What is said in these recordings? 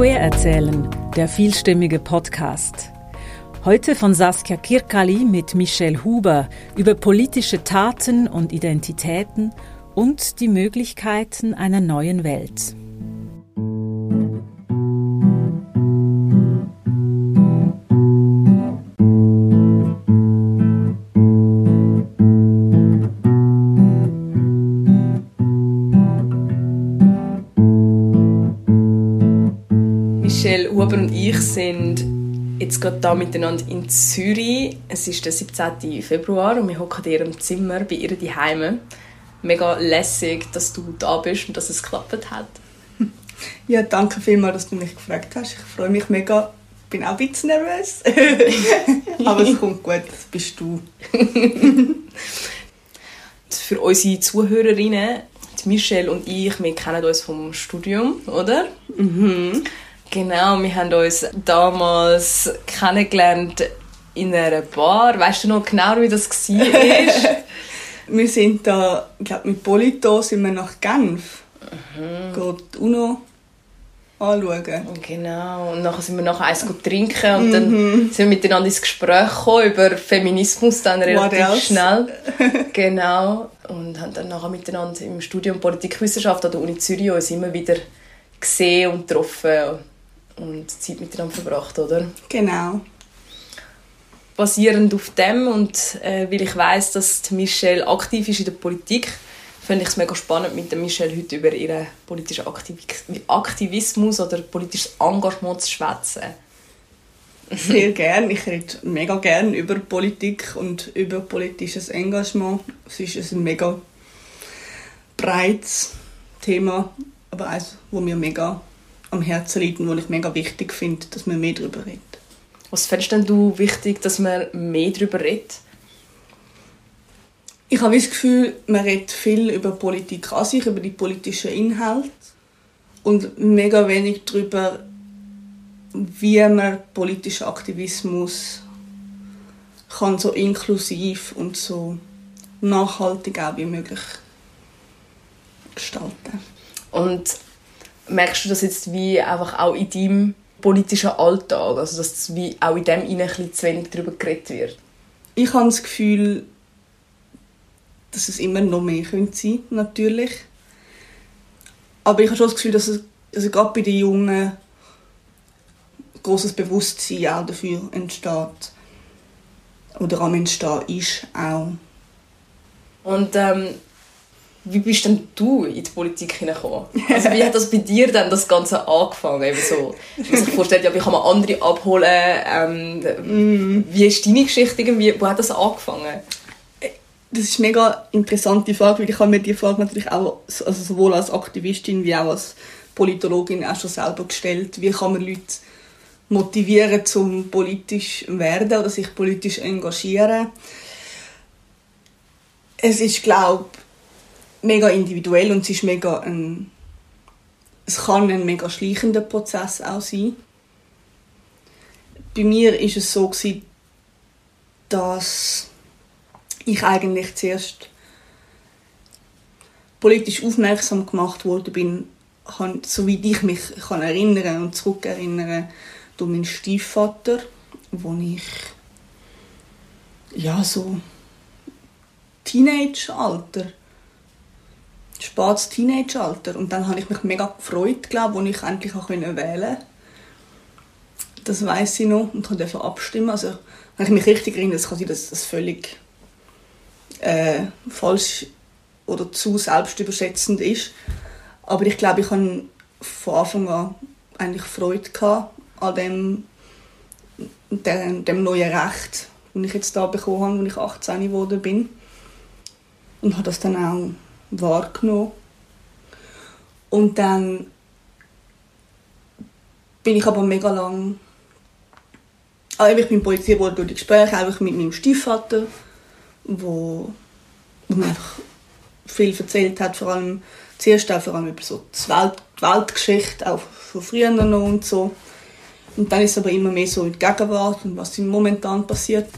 Queer erzählen, der vielstimmige Podcast. Heute von Saskia Kirkali mit Michelle Huber über politische Taten und Identitäten und die Möglichkeiten einer neuen Welt. Jetzt gerade da miteinander in Zürich. Es ist der 17. Februar und wir hocken in ihrem Zimmer bei ihr daheim. Mega lässig, dass du da bist und dass es geklappt hat. Ja, danke vielmals, dass du mich gefragt hast. Ich freue mich mega. Ich bin auch ein bisschen nervös. Aber es kommt gut, das bist du. Für unsere Zuhörerinnen, Michelle und ich, wir kennen uns vom Studium, oder? Mhm. Genau, wir haben uns damals kennengelernt in einer Bar. Weißt du noch genau, wie das war? wir sind da, ich glaube, mit Polito sind wir nach Genf. Mhm. Geht UNO anschauen. Genau, und nachher sind wir nachher eins trinken und mhm. dann sind wir miteinander ins Gespräch gekommen über Feminismus dann relativ schnell. genau, und haben dann nachher miteinander im Studium Politikwissenschaft an der Uni Zürich uns immer wieder gesehen und getroffen und Zeit miteinander verbracht, oder? Genau. Basierend auf dem und äh, weil ich weiß, dass Michelle aktiv ist in der Politik, finde ich es mega spannend, mit Michelle heute über ihren politischen Aktivismus oder politisches Engagement zu schwätzen. Sehr gerne. Ich rede mega gerne über Politik und über politisches Engagement. Es ist ein mega breites Thema, aber eines, wo mir mega am Herzen liegt und wo ich mega wichtig finde, dass man mehr darüber redet. Was findest denn du wichtig, dass man mehr darüber redet? Ich habe das Gefühl, man redet viel über Politik an sich, über die politischen Inhalte und mega wenig darüber, wie man politischen Aktivismus kann so inklusiv und so nachhaltig auch wie möglich gestalten. Und merkst du das jetzt wie einfach auch in deinem politischen Alltag? Also dass wie auch in dem ein bisschen zu wenig darüber geredet wird? Ich habe das Gefühl, dass es immer noch mehr könnte sein natürlich. Aber ich habe schon das Gefühl, dass es also gerade bei den Jungen ein großes Bewusstsein auch dafür entsteht. Oder am Entstehen ist auch. Und ähm, wie bist denn du in die Politik hineingekommen? Also wie hat das bei dir dann das Ganze angefangen? Eben so, ich muss sich vorstellen, ja, wie kann man andere abholen? Ähm, mm. Wie ist deine Geschichte? Wie, wo hat das angefangen? Das ist eine mega interessante Frage, weil ich habe mir die Frage natürlich auch also sowohl als Aktivistin wie auch als Politologin auch schon selber gestellt. Wie kann man Leute motivieren, zum politisch werden oder sich politisch engagieren? Es ist, glaube ich, mega individuell und es ist mega ein, es kann ein mega schleichender Prozess auch sein. Bei mir ist es so gewesen, dass ich eigentlich zuerst politisch aufmerksam gemacht wurde bin, soweit ich mich kann erinnern und zurückerinnern, durch meinen Stiefvater, wo ich ja so Teenage-Alter spätes Teenageralter. Und dann habe ich mich mega gefreut, glaube als ich endlich auch wählen konnte. Das weiß ich noch und konnte abstimmen. Also, wenn ich mich richtig erinnere, kann sein, dass das völlig äh, falsch oder zu selbstüberschätzend ist. Aber ich glaube, ich hatte von Anfang an eigentlich Freude gehabt an dem, dem, dem neuen Recht, das ich jetzt da bekommen habe, als ich 18 geworden bin. Und habe das dann auch wahrgenommen. Und dann bin ich aber mega lang also ich bin Polizei wurde durch die Gespräche einfach mit meinem Stiefvater, wo, wo mir einfach viel erzählt hat, vor allem zuerst auch vor allem über so die, Welt, die Weltgeschichte, auch von früher noch und so. Und dann ist es aber immer mehr so in die Gegenwart und was momentan passiert.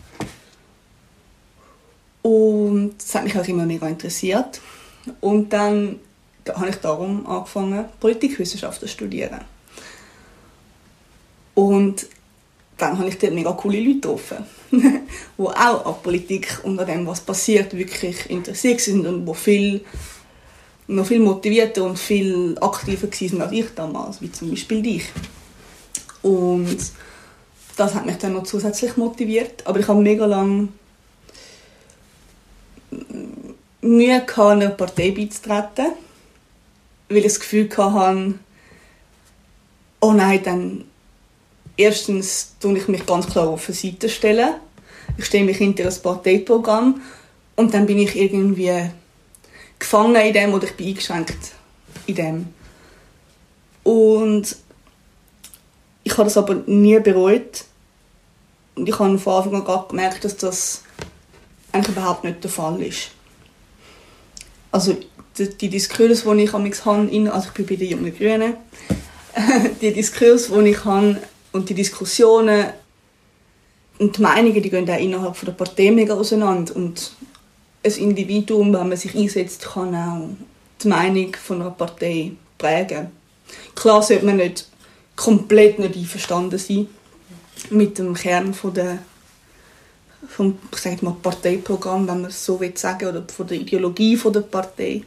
Und das hat mich auch immer mega interessiert. Und dann habe ich darum angefangen, Politikwissenschaften zu studieren. Und dann habe ich dort mega coole Leute getroffen, die auch an Politik und an dem, was passiert, wirklich interessiert sind und die viel, noch viel motivierter und viel aktiver waren als ich damals, wie zum Beispiel dich. Und das hat mich dann noch zusätzlich motiviert. Aber ich habe mega lange Mühe gehabt, einer Partei beizutreten, weil ich das Gefühl hatte, oh nein, dann erstens tue ich mich ganz klar auf eine Seite stellen. Ich stelle mich hinter ein Parteiprogramm und dann bin ich irgendwie gefangen in dem oder ich bin eingeschränkt in dem. Und ich habe das aber nie bereut. Und ich habe von Anfang an gemerkt, dass das eigentlich überhaupt nicht der Fall ist. Also die, die Diskurse, die ich habe, also ich bin bei den Jungen Grünen, die Diskurse, die ich habe und die Diskussionen und die Meinungen, die gehen auch innerhalb der Partei mega auseinander. Und ein Individuum, wenn man sich einsetzt, kann auch die Meinung von einer Partei prägen. Klar sollte man nicht komplett nicht einverstanden sein mit dem Kern von der vom ich mal, Parteiprogramm, wenn man es so will sagen, oder von der Ideologie von der Partei.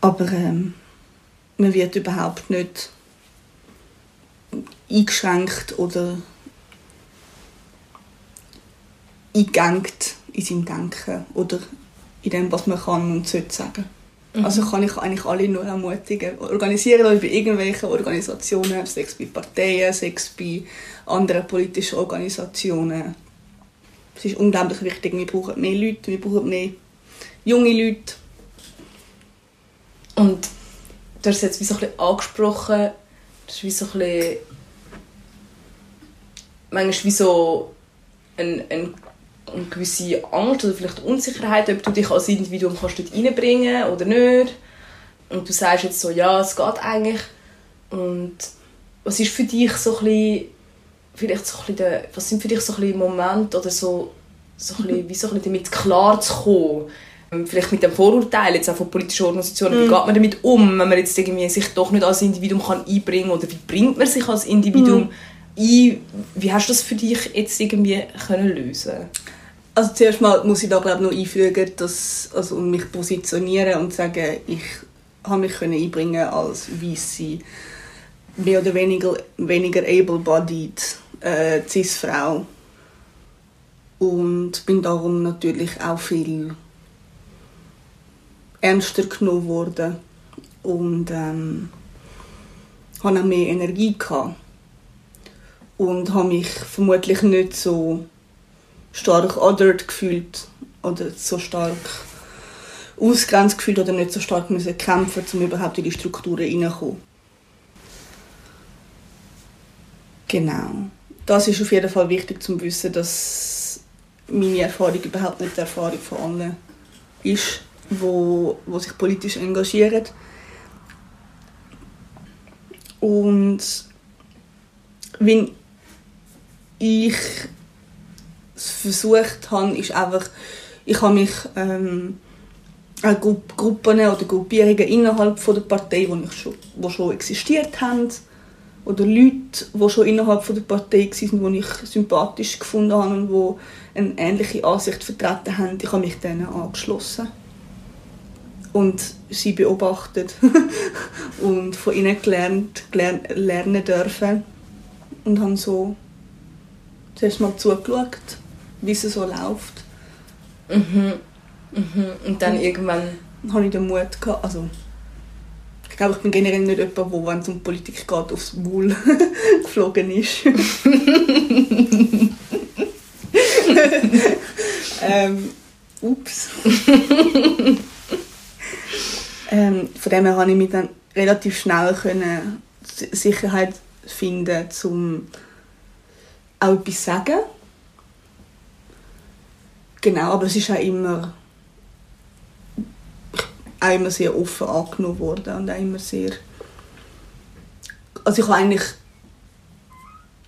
Aber ähm, man wird überhaupt nicht eingeschränkt oder eingegangt in seinem Denken oder in dem, was man kann und sollte sagen. Mhm. Also kann ich eigentlich alle nur ermutigen. Organisiert euch bei irgendwelchen Organisationen, sei es bei Parteien, sei es bei anderen politischen Organisationen. Es ist unglaublich wichtig. Wir brauchen mehr Leute, wir brauchen mehr junge Leute. Und du hast jetzt wie so ein bisschen angesprochen, das ist wie so ein bisschen manchmal wie so ein, ein eine gewisse Angst oder vielleicht Unsicherheit, ob du dich als Individuum kannst dort reinbringen oder nicht. Und du sagst jetzt so, ja, es geht eigentlich. Und was ist für dich so ein bisschen, vielleicht so ein bisschen der, was sind für dich so ein bisschen Momente oder so, so ein bisschen, wie so ein bisschen damit klar zu kommen? Ähm, vielleicht mit dem Vorurteil jetzt auch von politischen Organisationen, mm. wie mhm. geht man damit um, wenn man jetzt irgendwie sich doch nicht als Individuum kann einbringen kann oder wie bringt man sich als Individuum mm. ein? Wie hast du das für dich jetzt irgendwie können lösen also zuerst mal muss ich da glaube noch einfügen, dass, also mich positionieren und sagen, ich habe mich können einbringen als weiße, mehr oder weniger, weniger able-bodied äh, cis-Frau. Und bin darum natürlich auch viel ernster genommen worden und ähm, hatte auch mehr Energie gehabt. und habe mich vermutlich nicht so stark othered gefühlt oder so stark ausgrenzt gefühlt oder nicht so stark müssen kämpfen, um überhaupt in die Strukturen hineinzukommen. Genau. Das ist auf jeden Fall wichtig zu wissen, dass meine Erfahrung überhaupt nicht die Erfahrung von allen ist, wo, wo sich politisch engagieren. Und wenn ich versucht habe, ist einfach, ich habe mich ähm, Gruppen oder Gruppierungen innerhalb von der Partei, die schon, schon existiert haben, oder Leute, die schon innerhalb von der Partei waren, die ich sympathisch gefunden habe und die eine ähnliche Ansicht vertreten haben, ich habe mich denen angeschlossen. Und sie beobachtet und von ihnen gelernt, gelernt lernen dürfen. Und habe so zuerst mal zugeschaut wie es so läuft. Mhm. Mhm. Und dann und irgendwann... habe ich den Mut gehabt, also ich glaube, ich bin generell nicht jemand, der, wenn es um Politik geht, aufs Maul geflogen ist. ähm, ups. ähm, von dem her konnte ich mich dann relativ schnell können Sicherheit finden, um auch etwas zu sagen Genau, aber es ist auch immer, auch immer sehr offen angenommen worden und auch immer sehr... Also ich habe eigentlich...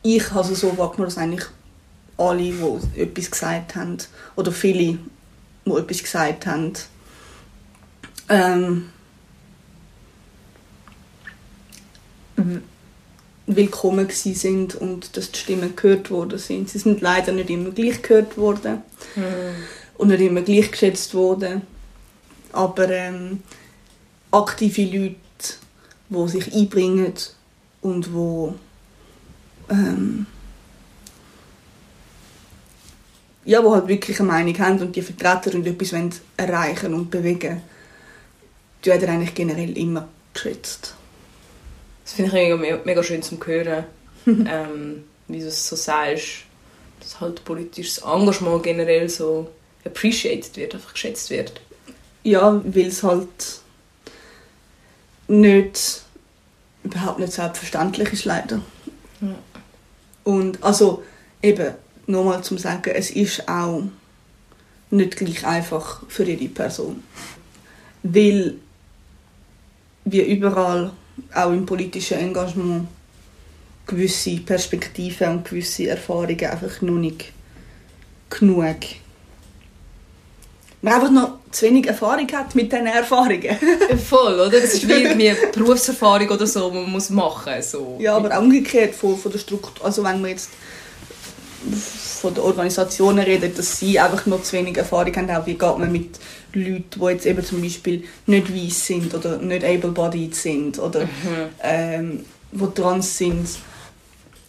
Ich habe es so wahrgenommen, dass eigentlich alle, die etwas gesagt haben, oder viele, die etwas gesagt haben, ähm, willkommen sind und dass die Stimmen gehört worden sind. Sie sind leider nicht immer gleich gehört worden mhm. und nicht immer gleich geschätzt worden. Aber ähm, aktive Leute, die sich einbringen und die ähm, ja, wo halt wirklich eine Meinung haben und die Vertreter und etwas erreichen und bewegen, die werden eigentlich generell immer geschätzt. Das finde ich mega, mega schön zu hören, ähm, wie du es so sagst, dass halt politisches Engagement generell so appreciated wird, einfach geschätzt wird. Ja, weil es halt nicht, überhaupt nicht selbstverständlich ist, leider. Ja. Und also eben, nochmal zum sagen, es ist auch nicht gleich einfach für jede Person. Weil wie überall auch im politischen Engagement gewisse Perspektiven und gewisse Erfahrungen einfach noch nicht genug. Man einfach noch zu wenig Erfahrung hat mit diesen Erfahrungen. Voll, oder? Das ist wie eine Berufserfahrung oder so, die man muss machen muss. So. Ja, aber auch umgekehrt von, von der Struktur. Also wenn man jetzt von den Organisationen reden, dass sie einfach noch zu wenig Erfahrung haben, auch wie geht man mit Leuten, die jetzt eben zum Beispiel nicht weiß sind oder nicht able-bodied sind oder mhm. ähm, wo trans sind,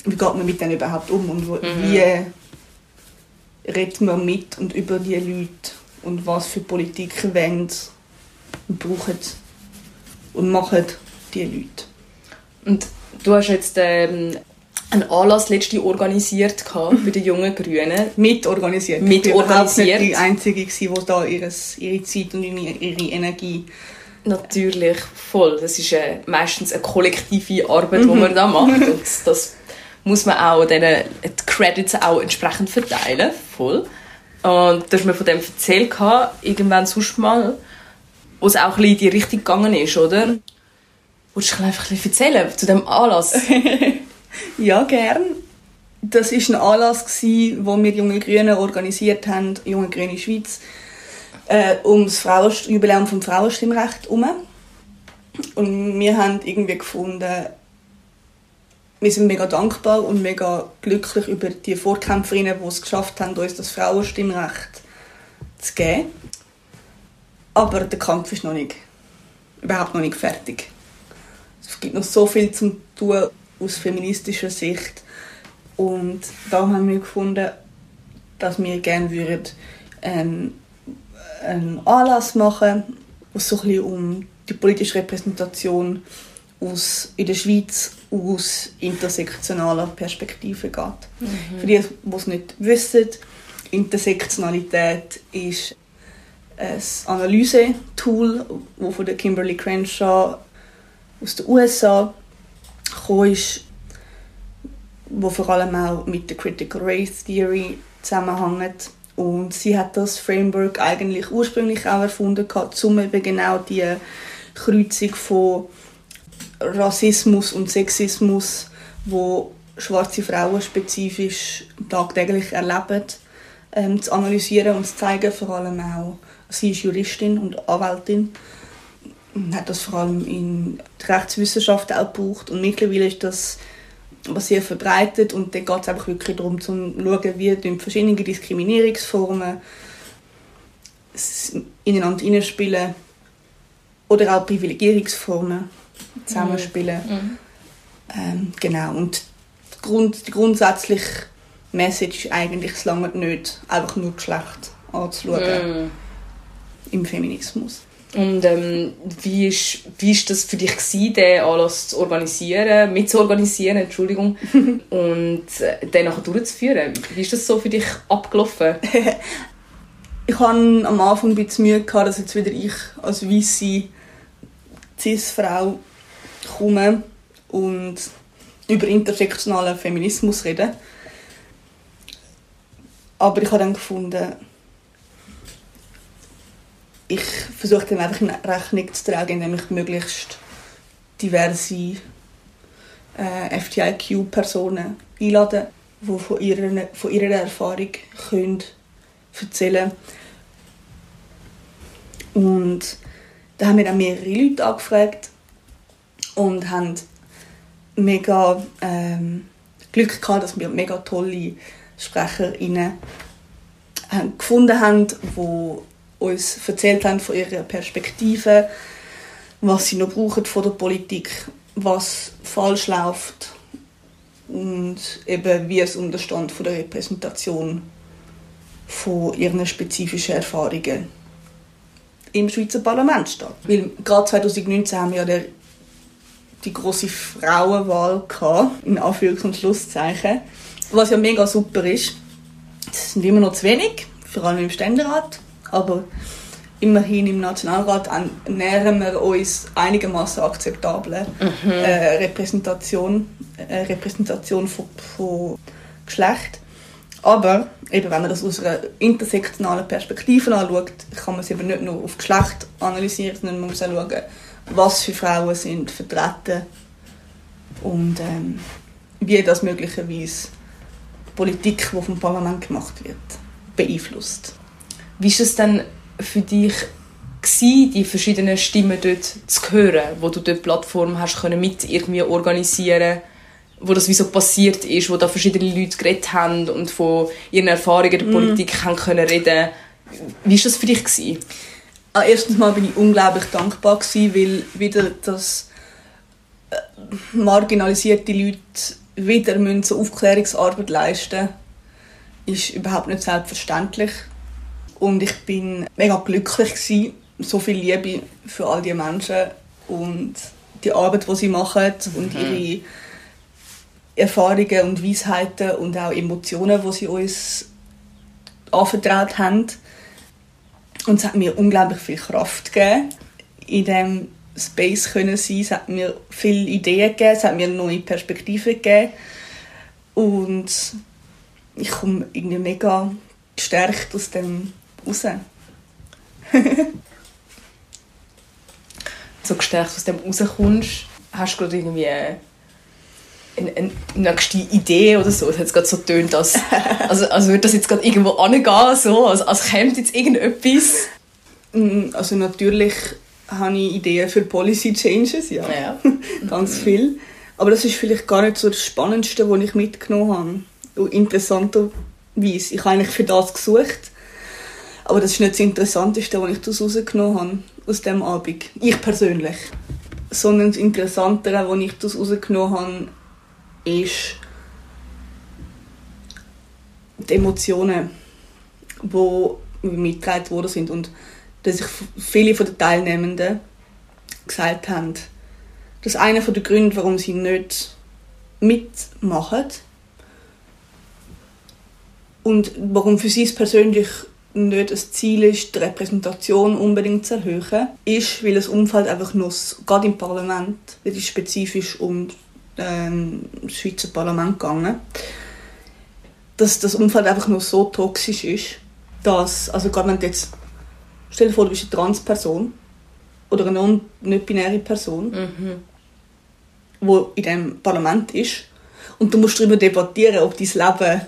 wie geht man mit denen überhaupt um und wo, mhm. wie redet man mit und über die Leute und was für Politik wollen und brauchen und machen die Leute. Und du hast jetzt ähm, einen Anlass letzte organisiert bei den jungen Grünen. Mitorganisiert. Mitorganisiert. Ich nicht die Einzige, die da ihres, ihre Zeit und ihre Energie Natürlich, voll. Das ist äh, meistens eine kollektive Arbeit, die mhm. man da macht. Und das muss man auch denen die Credits auch entsprechend verteilen. Voll. Und du hast mir von dem erzählt, irgendwann sonst mal, wo es auch ein bisschen in die Richtung gegangen ist, oder? Wolltest du einfach ein bisschen erzählen zu dem Anlass? Ja, gern. Das war ein Anlass, den wir Junge Grüne organisiert haben, Junge Grüne Schweiz, äh, um das Frauen Jubiläum vom Frauenstimmrecht herum. Und wir haben irgendwie gefunden, wir sind mega dankbar und mega glücklich über die Vorkämpferinnen, die es geschafft haben, uns das Frauenstimmrecht zu geben. Aber der Kampf ist noch nicht, überhaupt noch nicht fertig. Es gibt noch so viel zu tun aus feministischer Sicht. Und da haben wir gefunden, dass wir gerne würden, ähm, einen Anlass machen, wo es so ein bisschen um die politische Repräsentation aus, in der Schweiz aus intersektionaler Perspektive geht. Mhm. Für die, die es nicht wissen, Intersektionalität ist ein Analyse-Tool, das von der Kimberly Crenshaw aus den USA gekommen ist, wo vor allem auch mit der Critical Race Theory zusammenhängt. Und sie hat das Framework eigentlich ursprünglich auch erfunden, um eben genau die Kreuzung von Rassismus und Sexismus, wo schwarze Frauen spezifisch tagtäglich erleben, ähm, zu analysieren und zu zeigen. Vor allem auch, sie ist Juristin und Anwältin hat das vor allem in der Rechtswissenschaft auch gebraucht und mittlerweile ist das was sehr verbreitet und dann geht es einfach wirklich darum zu schauen, wie verschiedene Diskriminierungsformen ineinander hineinspielen oder auch Privilegierungsformen zusammenspielen. Mhm. mhm. Ähm, genau, und die, Grund, die grundsätzliche Message ist eigentlich, es lange nicht, einfach nur Geschlecht anzuschauen mhm. im Feminismus. Und ähm, wie, ist, wie ist das für dich gewesen, den Anlass zu organisieren, mitzuorganisieren, Entschuldigung, und äh, den nachher durchzuführen? Wie ist das so für dich abgelaufen? ich hatte am Anfang ein bisschen Mühe, gehabt, dass jetzt wieder ich als weiße Cis-Frau komme und über intersektionalen Feminismus rede. Aber ich habe dann gefunden, ich versuche dem einfach in Rechnung zu tragen, indem ich möglichst diverse äh, FTIQ-Personen einlade, die von ihrer, von ihrer Erfahrung können erzählen. Und da haben wir dann mehrere Leute angefragt und haben mega ähm, Glück gehabt, dass wir mega tolle SprecherInnen äh, gefunden haben, die uns erzählt haben von ihrer Perspektive, was sie noch brauchen von der Politik, was falsch läuft und eben wie es um den Stand von der Repräsentation von ihren spezifischen Erfahrungen im Schweizer Parlament steht. Weil gerade 2019 haben wir ja der, die große Frauenwahl gehabt, in Anführungs- und Schlusszeichen, was ja mega super ist. Es sind immer noch zu wenig, vor allem im Ständerat, aber immerhin im Nationalrat nähern wir uns einigermaßen akzeptable mhm. äh, Repräsentation, äh, Repräsentation von, von Geschlecht. Aber eben, wenn man das aus einer intersektionalen Perspektive anschaut, kann man es eben nicht nur auf Geschlecht analysieren, sondern man muss auch schauen, was für Frauen sind vertreten und ähm, wie das möglicherweise die Politik, die vom Parlament gemacht wird, beeinflusst. Wie ist es denn für dich gewesen, die verschiedenen Stimmen dort zu hören, wo du dort Plattform hast können mit irgendwie organisieren wo das wie so passiert ist, wo da verschiedene Leute geredet haben und von ihren Erfahrungen der mm. Politik haben können reden. Wie war das für dich? Gewesen? Ah, erstens mal bin ich unglaublich dankbar gewesen, weil wieder das äh, marginalisierte Leute wieder müssen so Aufklärungsarbeit leisten ist überhaupt nicht selbstverständlich und ich bin mega glücklich gewesen, so viel Liebe für all die Menschen und die Arbeit, die sie machen und mhm. ihre Erfahrungen und Weisheiten und auch Emotionen, die sie uns anvertraut haben. Und es hat mir unglaublich viel Kraft gegeben, in diesem Space können sein. Es hat mir viele Ideen gegeben, es hat mir neue Perspektiven gegeben. Und ich komme irgendwie mega gestärkt aus dem raus. so gestärkt aus dem rauskommst, hast du gerade irgendwie eine, eine nächste Idee oder so. Es hat gerade so getönt, als, also, als würde das jetzt gerade irgendwo angehen, so, als, als käme jetzt irgendetwas. Mm, also natürlich habe ich Ideen für Policy Changes, ja. ja. Ganz viel. Aber das ist vielleicht gar nicht so das Spannendste, was ich mitgenommen habe. interessanterweise. Ich habe eigentlich für das gesucht. Aber das ist nicht das Interessanteste, was ich daraus rausgenommen habe, aus diesem Abend. Ich persönlich. Sondern das Interessantere, was ich daraus rausgenommen habe, ist die Emotionen, die mitgeteilt worden sind und dass sich viele den Teilnehmenden gesagt haben, dass einer der Gründe, warum sie nicht mitmachen und warum für sie es persönlich nicht das Ziel ist, die Repräsentation unbedingt zu erhöhen, ist, weil das Umfeld einfach nur, gerade im Parlament, das ist spezifisch um ähm, das Schweizer Parlament gegangen, dass das Umfeld einfach nur so toxisch ist, dass, also gerade wenn du jetzt, stell dir vor, du bist eine Transperson oder eine nicht-binäre Person, mhm. wo in dem Parlament ist und du musst darüber debattieren, ob dein Leben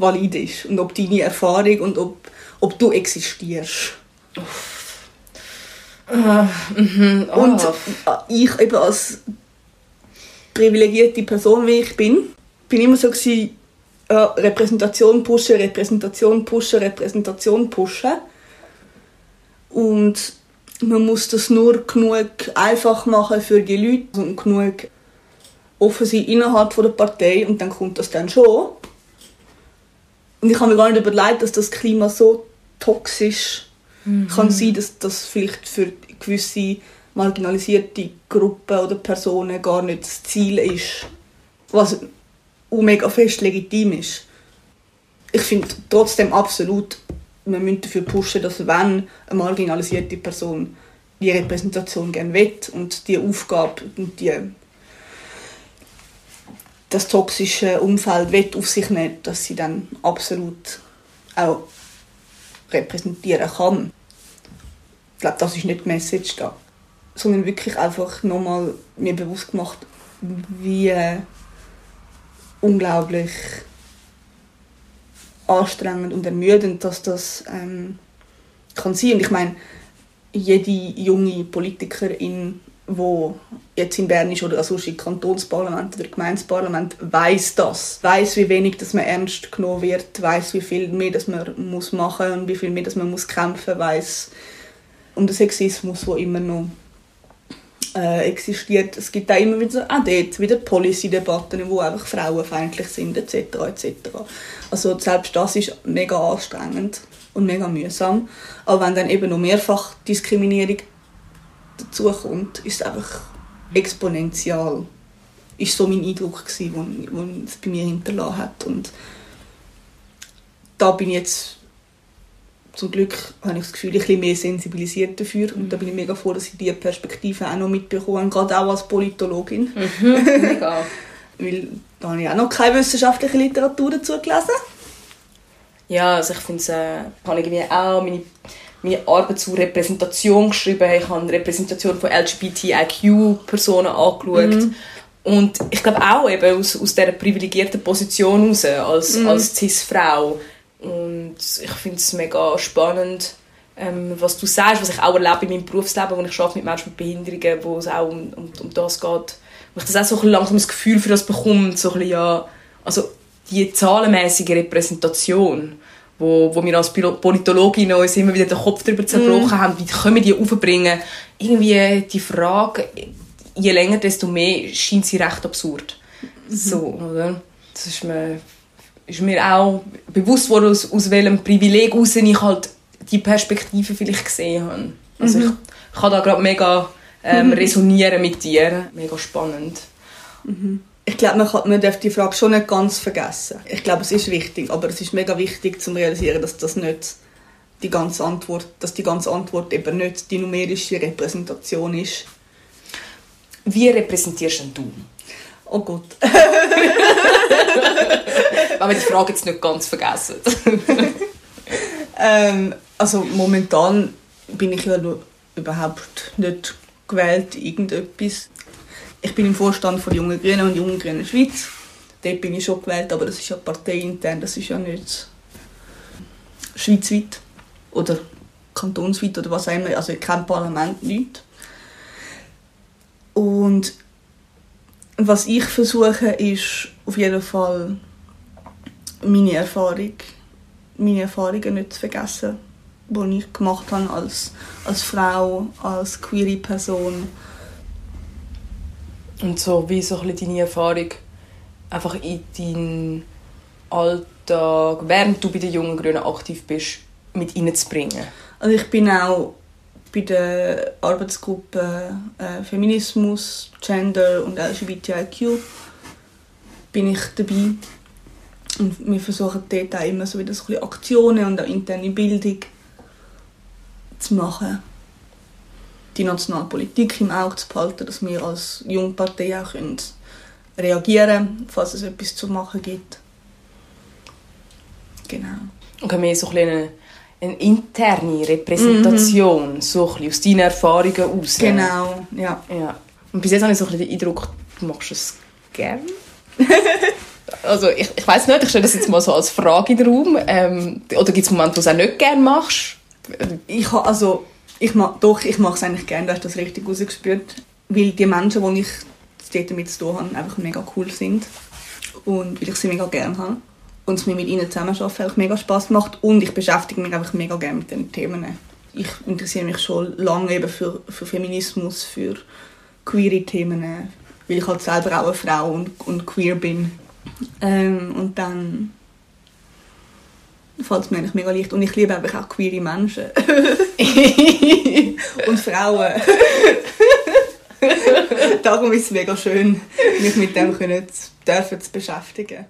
valid ist und ob deine Erfahrung und ob, ob du existierst. Uh, mm oh. Und ich eben als privilegierte Person, wie ich bin, bin immer so gewesen, äh, Repräsentation pushen, Repräsentation pushen, Repräsentation pushen. Und man muss das nur genug einfach machen für die Leute und genug offen sein innerhalb der Partei und dann kommt das dann schon. Und ich habe mir gar nicht überlegt, dass das Klima so toxisch mhm. kann sein, dass das vielleicht für gewisse marginalisierte Gruppen oder Personen gar nicht das Ziel ist, was mega fest legitim ist. Ich finde trotzdem absolut, wir müssen dafür pushen, dass wenn eine marginalisierte Person die Repräsentation gerne will und die Aufgabe und die das toxische Umfeld will auf sich nimmt, dass sie dann absolut auch repräsentieren kann. Ich glaube, das ist nicht die Message da sondern wirklich einfach nochmal mir bewusst gemacht, wie unglaublich anstrengend und ermüdend dass das ähm, kann sein. Und ich meine, jede junge Politikerin wo jetzt in Bern ist oder also im Kantonsparlament oder Gemeindeparlament, weiß das, weiß wie wenig, dass man ernst genommen wird, weiß wie viel mehr, dass man muss machen und wie viel mehr, dass man muss kämpfen, weiß um den Sexismus, wo immer noch äh, existiert. Es gibt auch immer wieder auch dort wieder Policy-Debatten, wo einfach frauenfeindlich sind etc. etc. Also selbst das ist mega anstrengend und mega mühsam. Aber wenn dann eben noch mehrfach Diskriminierung dazukommt, ist es einfach exponentiell. Ist so mein Eindruck gewesen, den es bei mir hinterlassen hat. Und da bin ich jetzt zum Glück habe ich das Gefühl, ich bin mehr sensibilisiert dafür und da bin ich mega froh, dass ich diese Perspektive auch noch mitbekomme, gerade auch als Politologin. Mhm, mega. Weil da habe ich auch noch keine wissenschaftliche Literatur dazu gelesen. Ja, also ich finde es, äh, habe irgendwie auch meine, meine Arbeit zur Repräsentation geschrieben. Ich habe Repräsentation von LGBTIQ-Personen angeschaut. Mhm. Und ich glaube auch eben aus, aus dieser privilegierten Position heraus, als, mhm. als Cis-Frau, und ich finde es mega spannend, ähm, was du sagst, was ich auch erlebe in meinem Berufsleben, wo ich arbeite mit Menschen mit Behinderungen, wo es auch um, um, um das geht. Wo ich das auch so ein langsam das Gefühl für das bekomme, so ein ja, also die zahlenmäßige Repräsentation, wo, wo wir als Politologin uns immer wieder den Kopf darüber zerbrochen mm. haben, wie können wir die aufbringen. Irgendwie die Frage, je länger, desto mehr scheint sie recht absurd. Mhm. So, oder? Das ist mir ist mir auch bewusst worden, aus, aus welchem Privileg ich halt die Perspektive vielleicht gesehen habe. Also mhm. ich, ich kann da gerade mega ähm, mhm. resonieren mit dir. Mega spannend. Mhm. Ich glaube, man, kann, man darf die Frage schon nicht ganz vergessen. Ich glaube, es ist wichtig, aber es ist mega wichtig zu realisieren, dass das nicht die ganze Antwort, dass die ganze Antwort eben nicht die numerische Repräsentation ist. Wie repräsentierst du? Oh Gott. Wenn wir die Frage jetzt nicht ganz vergessen. ähm, also momentan bin ich ja überhaupt nicht gewählt irgendetwas. Ich bin im Vorstand von Jungen Grünen und Jungen Grünen Schweiz. Dort bin ich schon gewählt, aber das ist ja parteiintern, das ist ja nicht schweizweit oder kantonsweit oder was auch immer, also kein Parlament, nichts. Und was ich versuche, ist auf jeden Fall meine Erfahrung, meine Erfahrungen nicht zu vergessen, die ich gemacht habe als, als Frau, als queere Person. Und so, wie so ein deine Erfahrung einfach in deinen Alltag, während du bei den Jungen Grünen aktiv bist, mit reinzubringen? Also ich bin auch bei der Arbeitsgruppe äh, Feminismus, Gender und LGBTIQ bin ich dabei. Und wir versuchen dort auch immer so wieder so Aktionen und auch interne Bildung zu machen. Die nationale Politik im Auge zu behalten, dass wir als Jungpartei auch können reagieren können, falls es etwas zu machen gibt. Genau. Und können wir so ein eine, eine interne Repräsentation, mhm. so ein aus deinen Erfahrungen heraus. Genau, ja. ja. Und bis jetzt habe ich so ein den Eindruck, du machst es gerne. Also ich, ich weiß nicht, ich stelle das jetzt mal so als Frage in den Raum. Ähm, oder gibt es Momente, wo du es auch nicht gerne machst? Ich habe, also, ich mag, doch, ich mache es eigentlich gerne, du hast das richtig rausgespürt. Weil die Menschen, die ich dort mit zu tun habe, einfach mega cool sind. Und weil ich sie mega gerne habe. Und es mir mit ihnen zusammenarbeiten auch mega Spaß macht. Und ich beschäftige mich einfach mega gerne mit den Themen. Ich interessiere mich schon lange eben für, für Feminismus, für queere Themen, weil ich halt selber auch eine Frau und, und queer bin. Ähm, und dann fällt es mir eigentlich mega leicht. Und ich liebe einfach auch queere Menschen. und Frauen. Darum ist es mega schön, mich mit dem können, dürfen zu beschäftigen.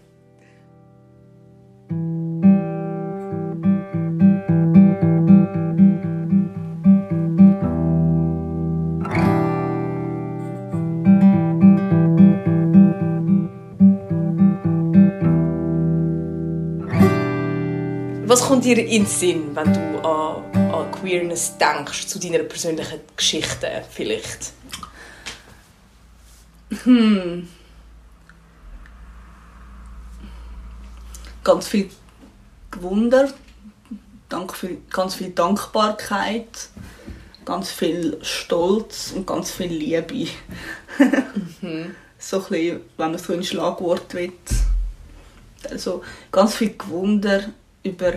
Was kommt dir in den Sinn, wenn du an, an Queerness denkst, zu deiner persönlichen Geschichte vielleicht? Hm. Ganz viel Gewunder, Dank viel, ganz viel Dankbarkeit, ganz viel Stolz und ganz viel Liebe. mhm. So ein bisschen, wenn man so ein Schlagwort will. Also ganz viel Gewunder über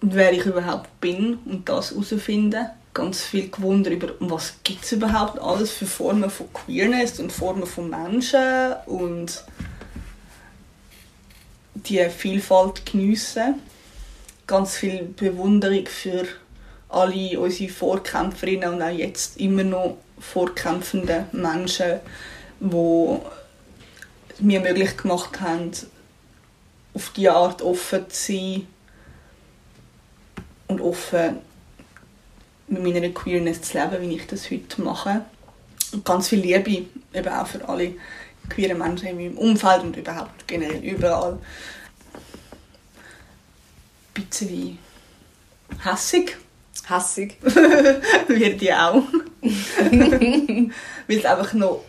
wer ich überhaupt bin und das herausfinden. Ganz viel Gewunder über, was gibt es überhaupt alles für Formen von Queerness und Formen von Menschen und die Vielfalt geniessen. Ganz viel Bewunderung für alle unsere Vorkämpferinnen und auch jetzt immer noch vorkämpfende Menschen, die mir möglich gemacht haben, auf diese Art offen zu sein und offen mit meiner Queerness zu leben, wie ich das heute mache. Und ganz viel Liebe eben auch für alle queeren Menschen in meinem Umfeld und überhaupt generell überall. Ein bisschen hässig. Hässig? Wird die auch. Weil es einfach noch...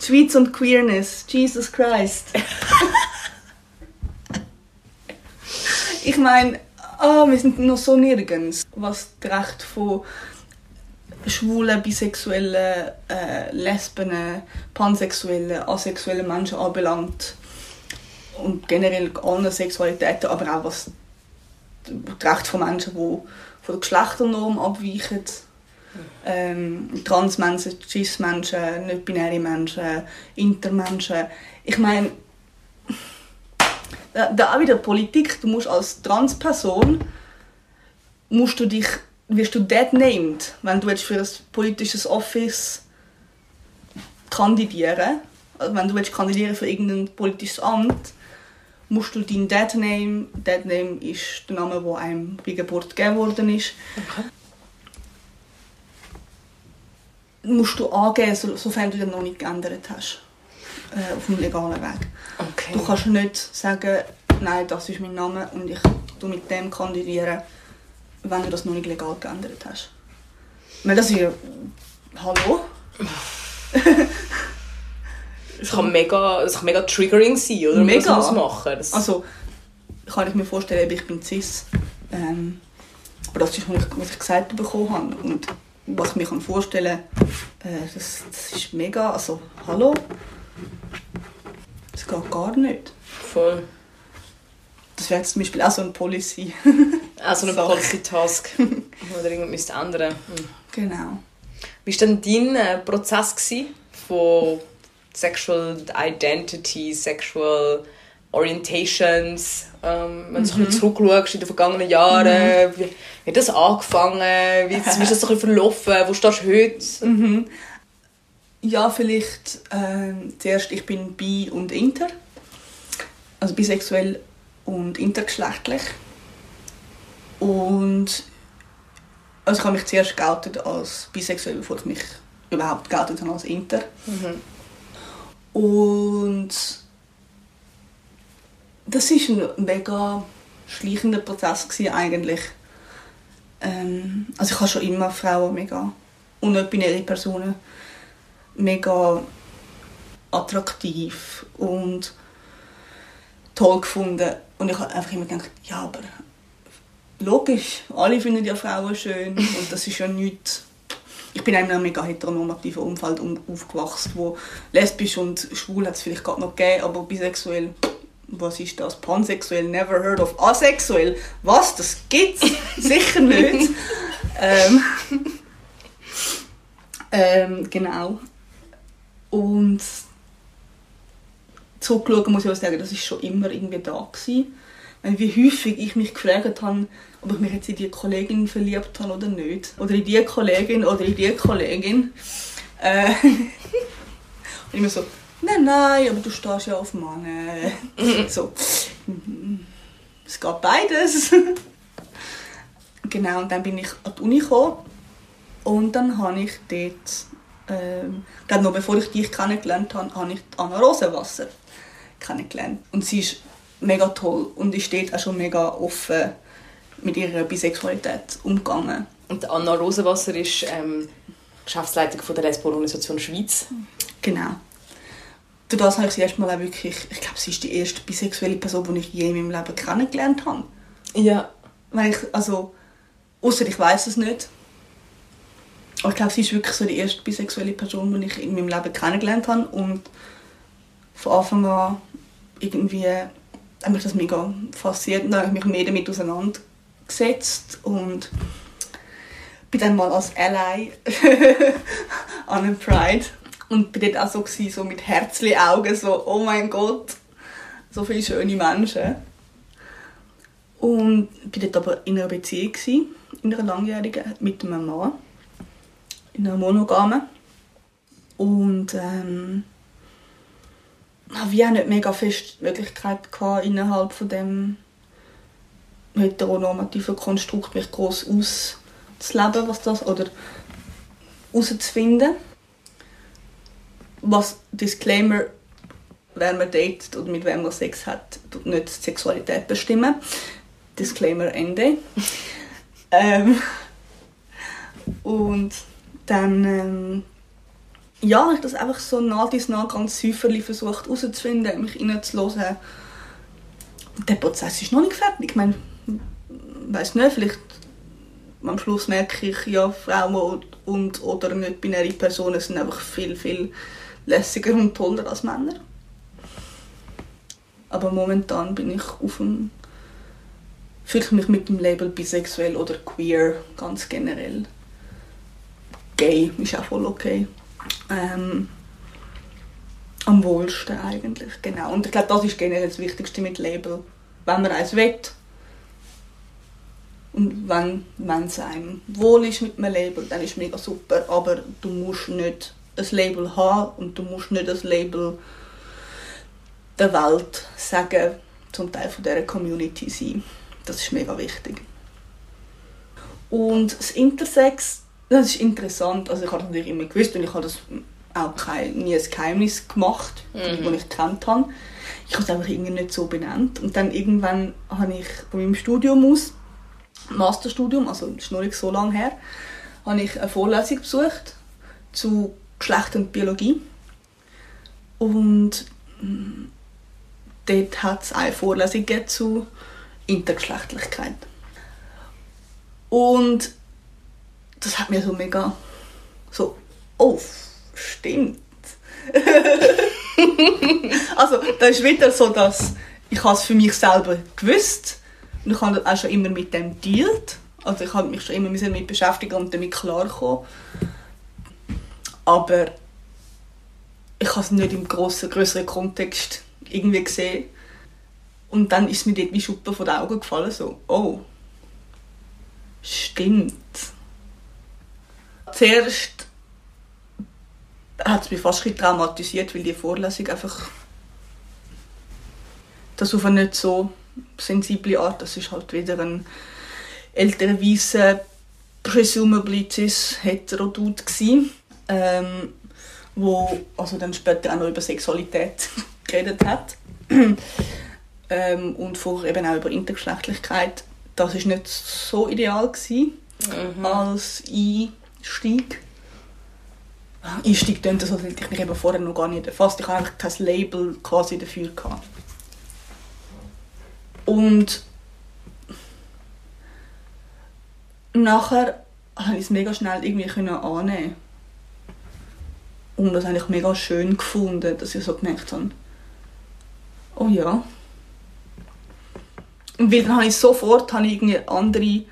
Die Schweiz und Queerness, Jesus Christ. ich meine, ah, wir sind noch so nirgends, was das Recht von schwulen, bisexuellen, äh, lesben, pansexuellen, asexuellen Menschen anbelangt. Und generell alle Sexualitäten, aber auch was das Recht von Menschen, die von der Geschlechternorm abweichen. Ähm, Transmenschen, Cis-Menschen, nicht-binäre Menschen, Intermenschen. Ich meine, da auch wieder Politik. Du musst als Transperson musst du dich, wirst du dead named, wenn du jetzt für ein politisches Office kandidieren, wenn du jetzt kandidieren für irgendein politisches Amt, musst du dein Dead Name, Dead Name ist der Name, der einem bei Geburt gegeben worden ist, okay. Musst du angeben, sofern du den noch nicht geändert hast äh, auf dem legalen Weg. Okay. Du kannst nicht sagen, nein, das ist mein Name und ich tu mit dem kandidieren, wenn du das noch nicht legal geändert hast. Weil das ist ja... Hallo? Es kann mega, das kann mega triggering sein, oder? Mega. Was machen das Also, kann ich mir vorstellen, ich bin cis. Ähm, aber das ist, was ich, was ich gesagt bekommen habe. Und was ich mir vorstellen kann, äh, das, das ist mega. Also, hallo? Das geht gar nicht. Voll. Das wäre zum Beispiel auch so ein Policy. Also eine Policy-Task, oder irgendwas ändern. Mhm. Genau. Wie war denn dein äh, Prozess gewesen, von Sexual Identity, Sexual Orientations, ähm, wenn du mhm. zurückschaust in den vergangenen Jahren, mhm. wie, wie hat das angefangen, wie, wie ist das so ein verlaufen, wo stehst du heute? Mhm. Ja, vielleicht äh, zuerst, ich bin bi und inter, also bisexuell und intergeschlechtlich. Und also ich habe mich zuerst geoutet als bisexuell, bevor ich mich überhaupt geoutet habe als inter. Mhm. Und das ist ein mega schleichender Prozess gewesen, eigentlich. Ähm, also ich habe schon immer Frauen mega und nicht binäre Personen mega attraktiv und toll gefunden. Und ich habe einfach immer gedacht, ja, aber logisch, alle finden ja Frauen schön und das ist ja nichts. Ich bin in einem mega heteronormativen Umfeld aufgewachsen, wo lesbisch und schwul hat es vielleicht gerade noch gegeben, aber bisexuell, was ist das? Pansexuell, never heard of. Asexuell, was? Das gibt's sicher nicht. ähm, ähm, genau. Und zurückschauen muss ich auch sagen, das ist schon immer irgendwie da gewesen. Wie häufig ich mich gefragt habe, ob ich mich jetzt in die Kollegin verliebt habe oder nicht. Oder in die Kollegin oder in die Kollegin. Äh, und immer so, nein, nein, aber du stehst ja auf Männer. so, es geht beides. genau, und dann bin ich an die Uni gekommen. Und dann habe ich dort, ähm, noch bevor ich dich kennengelernt habe, habe ich Anna Rosenwasser kennengelernt. Und sie ist mega toll und ist dort auch schon mega offen mit ihrer Bisexualität umgegangen. Und Anna Rosenwasser ist ähm, Geschäftsleitung von der Lesbo-Organisation Schweiz. Genau. Durch das habe ich sie erstmal auch wirklich, ich glaube, sie ist die erste bisexuelle Person, die ich je in meinem Leben kennengelernt habe. Ja. Weil ich, also, Außer ich weiß es nicht. Aber ich glaube, sie ist wirklich so die erste bisexuelle Person, die ich in meinem Leben kennengelernt habe. Und von Anfang an irgendwie hat mich das mega fasziniert. Und dann habe ich mich mehr damit auseinandergesetzt. Und bin dann mal als Ally an einem Pride. Und bin dort auch so, so mit Herzli-Augen, so, oh mein Gott, so viele schöne Menschen. Und bin dort aber in einer Beziehung, in einer langjährigen, mit einem Mann in einer monogamen. Und ähm, habe ich auch nicht mega fest die Möglichkeit gehabt, innerhalb von dem heteronormativen Konstrukt mich groß auszuleben, was das, oder herauszufinden. Was Disclaimer, wer man datet oder mit wem man Sex hat, tut nicht die Sexualität bestimmen. Disclaimer Ende. ähm, und dann ähm, ja, ich das einfach so nah dies nah ganz säuferlich versucht herauszufinden, mich reinzuhören. Der Prozess ist noch nicht fertig. Ich meine, weiß nicht, vielleicht am Schluss merke ich, ja, Frauen und oder nicht binäre Personen sind einfach viel, viel lässiger und toller als Männer. Aber momentan bin ich auf dem fühle ich mich mit dem Label bisexuell oder queer ganz generell gay ist auch voll okay. Ähm, am wohlsten eigentlich, genau. Und ich glaube, das ist generell das Wichtigste mit Label. Wenn man eins will und wenn, es einem wohl ist mit einem Label, dann ist es mega super. Aber du musst nicht ein Label haben und du musst nicht das Label der Welt sagen, zum Teil von dieser Community sein. Das ist mega wichtig. Und das Intersex das ist interessant. Also ich habe das natürlich immer gewusst und ich habe das auch kein, nie ein Geheimnis gemacht, mhm. das ich gekannt habe. Ich habe es einfach irgendwie nicht so benannt. Und dann irgendwann habe ich von meinem Studium aus, Masterstudium, also das ist noch nicht so lange her, habe ich eine Vorlesung besucht zu Geschlecht und Biologie. Und mm, dort hat es eine Vorlesung zu Intergeschlechtlichkeit. Und das hat mir so mega so, oh, stimmt. also, da ist wieder so, dass ich es für mich selber gewusst und ich habe auch schon immer mit dem dealt. Also ich habe mich schon immer damit beschäftigt und damit klarkommen. Aber ich habe es nicht im grossen, größeren Kontext irgendwie gesehen. Und dann ist mir dort wie Schuppen von den Augen gefallen, so, oh, stimmt zuerst hat es mich fast ein traumatisiert, weil die Vorlesung einfach das auf eine nicht so sensible Art, das ist halt wieder ein älterer weißer presumably cis hetero Dude gsi, ähm, wo also dann später auch noch über Sexualität geredet hat ähm, und vorher eben auch über Intergeschlechtlichkeit. Das ist nicht so ideal gsi mhm. als Einstieg. Einstieg klingt so, als hätte ich mich eben vorher noch gar nicht erfasst. Ich hatte eigentlich kein Label quasi dafür. Gehabt. Und nachher konnte ich es mega schnell irgendwie annehmen. Und das habe ich mega schön gefunden, dass ich so gemerkt habe, oh ja. Und weil dann habe ich sofort habe ich irgendwie andere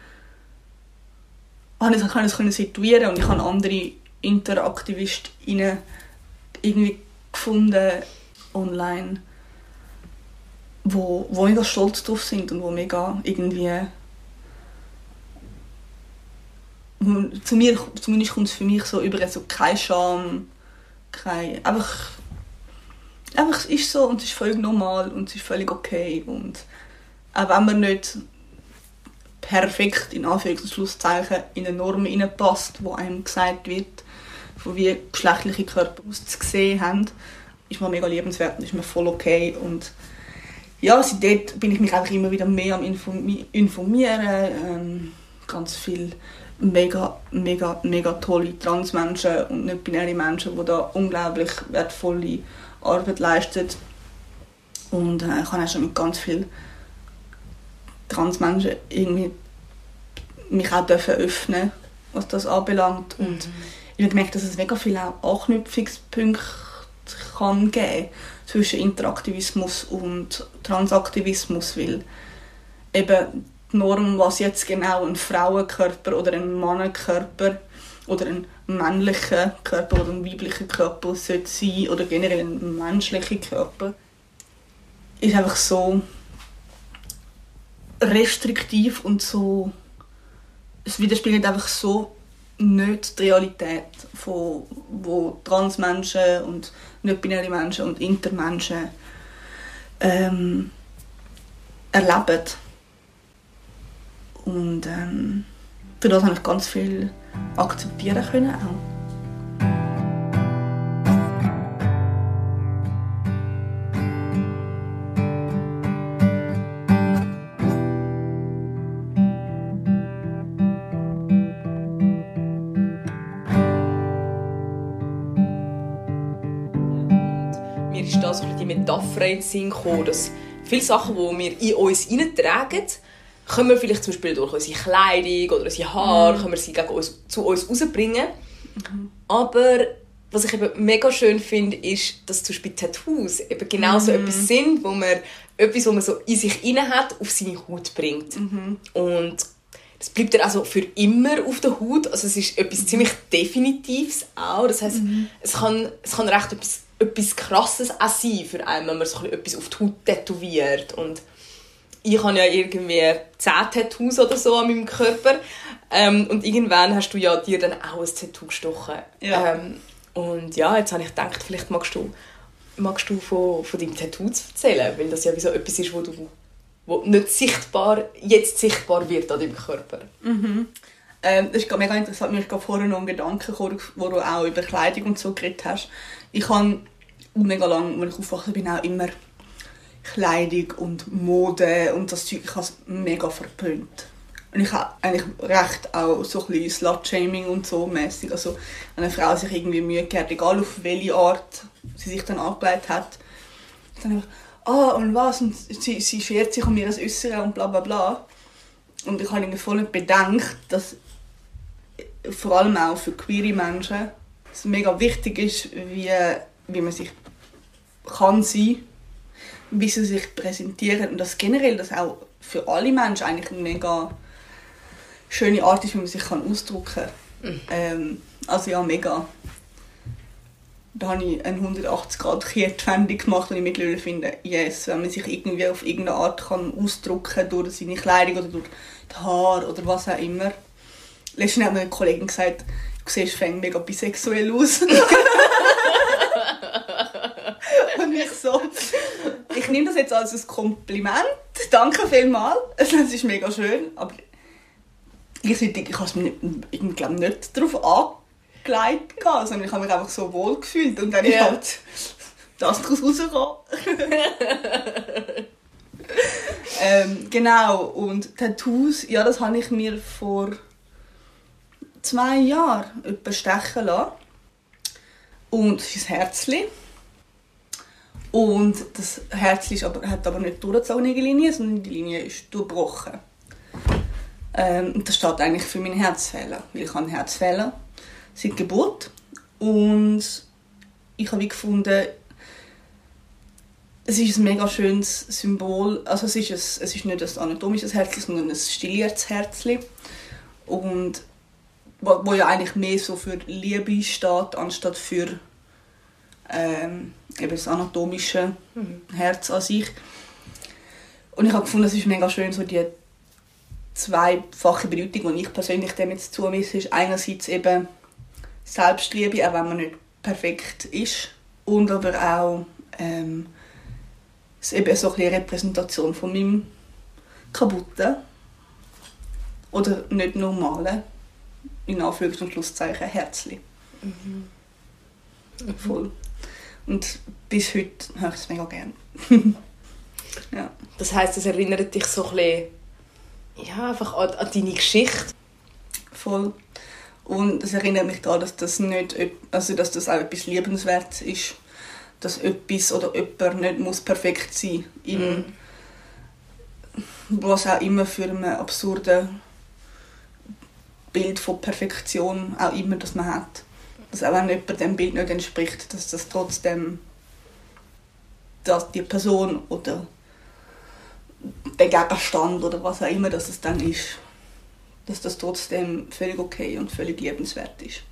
habe ich kann es können situieren und ich habe andere Interaktivistinnen irgendwie gefunden online, wo, wo mega stolz drauf sind und wo mega irgendwie zu mir, zumindest kommt es für mich so über so kein Scham, kein, einfach, einfach es ist so und es ist völlig normal und es ist völlig okay und auch wenn man nicht perfekt in Anführungs- und Schlusszeichen in eine Norm hineinpasst, wo einem gesagt wird, von wie geschlechtliche Körper auszusehen haben, ist mir mega liebenswert und ist mir voll okay und ja, seitdem bin ich mich einfach immer wieder mehr am informieren, ähm, ganz viel mega, mega, mega tolle Transmenschen und nicht-binäre Menschen, die da unglaublich wertvolle Arbeit leisten und äh, ich habe auch schon mit ganz vielen Transmenschen irgendwie mich auch dürfen öffnen was das anbelangt. Und mhm. ich habe gemerkt, dass es mega viele Anknüpfungspunkte kann geben zwischen Interaktivismus und Transaktivismus, weil eben Norm, was jetzt genau ein Frauenkörper oder ein Mannenkörper oder ein männlicher Körper oder ein weiblicher Körper sollte sein oder generell ein menschlicher Körper, ist einfach so restriktiv und so es widerspiegelt einfach so nicht die Realität von wo Transmenschen und nicht-binäre Menschen und Intermenschen ähm, erleben. Und ähm, für das habe ich ganz viel akzeptieren können auch. Metapher in den Sinn gekommen, dass viele Sachen, die wir in uns hineintragen, können wir vielleicht zum Beispiel durch unsere Kleidung oder unsere Haare, mhm. können wir sie gegen uns, zu uns rausbringen. Mhm. Aber was ich eben mega schön finde, ist, dass zum Beispiel Tattoos eben genau so mhm. etwas sind, wo man etwas, was man so in sich inne hat, auf seine Haut bringt. Mhm. Und es bleibt dann also für immer auf der Haut. Also es ist etwas mhm. ziemlich Definitives auch. Das heißt, mhm. es, kann, es kann recht etwas etwas Krasses auch sein für einen, wenn man so etwas auf die Haut tätowiert. Und ich habe ja irgendwie zehn Tattoos oder so an meinem Körper. Ähm, und irgendwann hast du ja dir dann auch ein Tattoo gestochen. Ja. Ähm, und ja, jetzt habe ich gedacht, vielleicht magst du, magst du von, von deinem Tattoo erzählen, weil das ja wie so etwas ist, wo du wo nicht sichtbar, jetzt sichtbar wird an deinem Körper. Mhm. Ähm, das ist mega interessant. Mir ist gerade vorher noch ein Gedanke gekommen, wo du auch über Kleidung und so geredet hast. Ich habe mega lang, als ich aufgewachsen bin, auch immer Kleidung und Mode und das Zeug, ich habe es mega verpönt. Und ich habe eigentlich recht auch so ein bisschen Slut-Shaming und so mäßig. Also, wenn eine Frau sich irgendwie Mühe gegeben egal auf welche Art sie sich dann angelegt hat, dann einfach, ah, und was, und sie, sie schert sich um ihr Äußere und bla bla bla. Und ich habe irgendwie voll nicht bedenkt, dass vor allem auch für queere Menschen es mega wichtig ist, wie, wie man sich kann sein, wie sie sich präsentieren und das generell das auch für alle Menschen eigentlich eine mega schöne Art ist, wie man sich kann ausdrücken kann. Mhm. Ähm, also ja, mega. Da habe ich eine 180 Grad Kehrtwendung gemacht und ich mittlerweile finde, yes, wenn man sich irgendwie auf irgendeine Art kann ausdrücken kann, durch seine Kleidung oder durch die Haare oder was auch immer. Letztens hat mir eine Kollegin gesagt, du siehst mega bisexuell aus. ich so, ich nehme das jetzt als ein Kompliment. Danke vielmals. Es ist mega schön. Aber ich, ich habe es mir nicht, glaub, nicht darauf angelegt, sondern ich habe mich einfach so wohl gefühlt. Und dann yeah. ist halt das daraus rausgekommen. ähm, genau, und Tattoos, ja, das habe ich mir vor zwei Jahren stechen lassen. Und sein Herzchen. Und das Herz ist aber, hat aber nicht durchgezogene Linie, sondern die Linie ist durchbrochen. Ähm, das steht eigentlich für meinen Herzfehler, weil ich habe Herzfehler seit Geburt. Und ich habe gefunden, es ist ein mega schönes Symbol. Also es ist, ein, es ist nicht ein anatomisches Herz, sondern ein stilliertes Herz. Und wo, wo ja eigentlich mehr so für Liebe steht, anstatt für ähm, eben das anatomische mhm. Herz an sich. Und ich habe gefunden, es ist mega schön, so die zweifache Bedeutung, die ich persönlich dem jetzt zumisse, ist einerseits eben Selbstliebe, auch wenn man nicht perfekt ist, und aber auch ähm, es eben so eine Repräsentation von meinem kaputten oder nicht normalen, in Anführungs- und Schlusszeichen, Herzli. Mhm. Voll. Und bis heute höre ich es mega gerne. ja. Das heisst, es erinnert dich so ein bisschen, ja, einfach an, an deine Geschichte? Voll. Und es erinnert mich daran, dass das, nicht, also dass das auch etwas Liebenswertes ist. Dass etwas oder jemand nicht muss perfekt sein muss. Mhm. Was auch immer für einen absurden Bild von Perfektion auch immer, das man hat. Dass auch wenn jemand dem Bild nicht entspricht, dass das trotzdem dass die Person oder der Gegenstand oder was auch immer dass es dann ist, dass das trotzdem völlig okay und völlig liebenswert ist.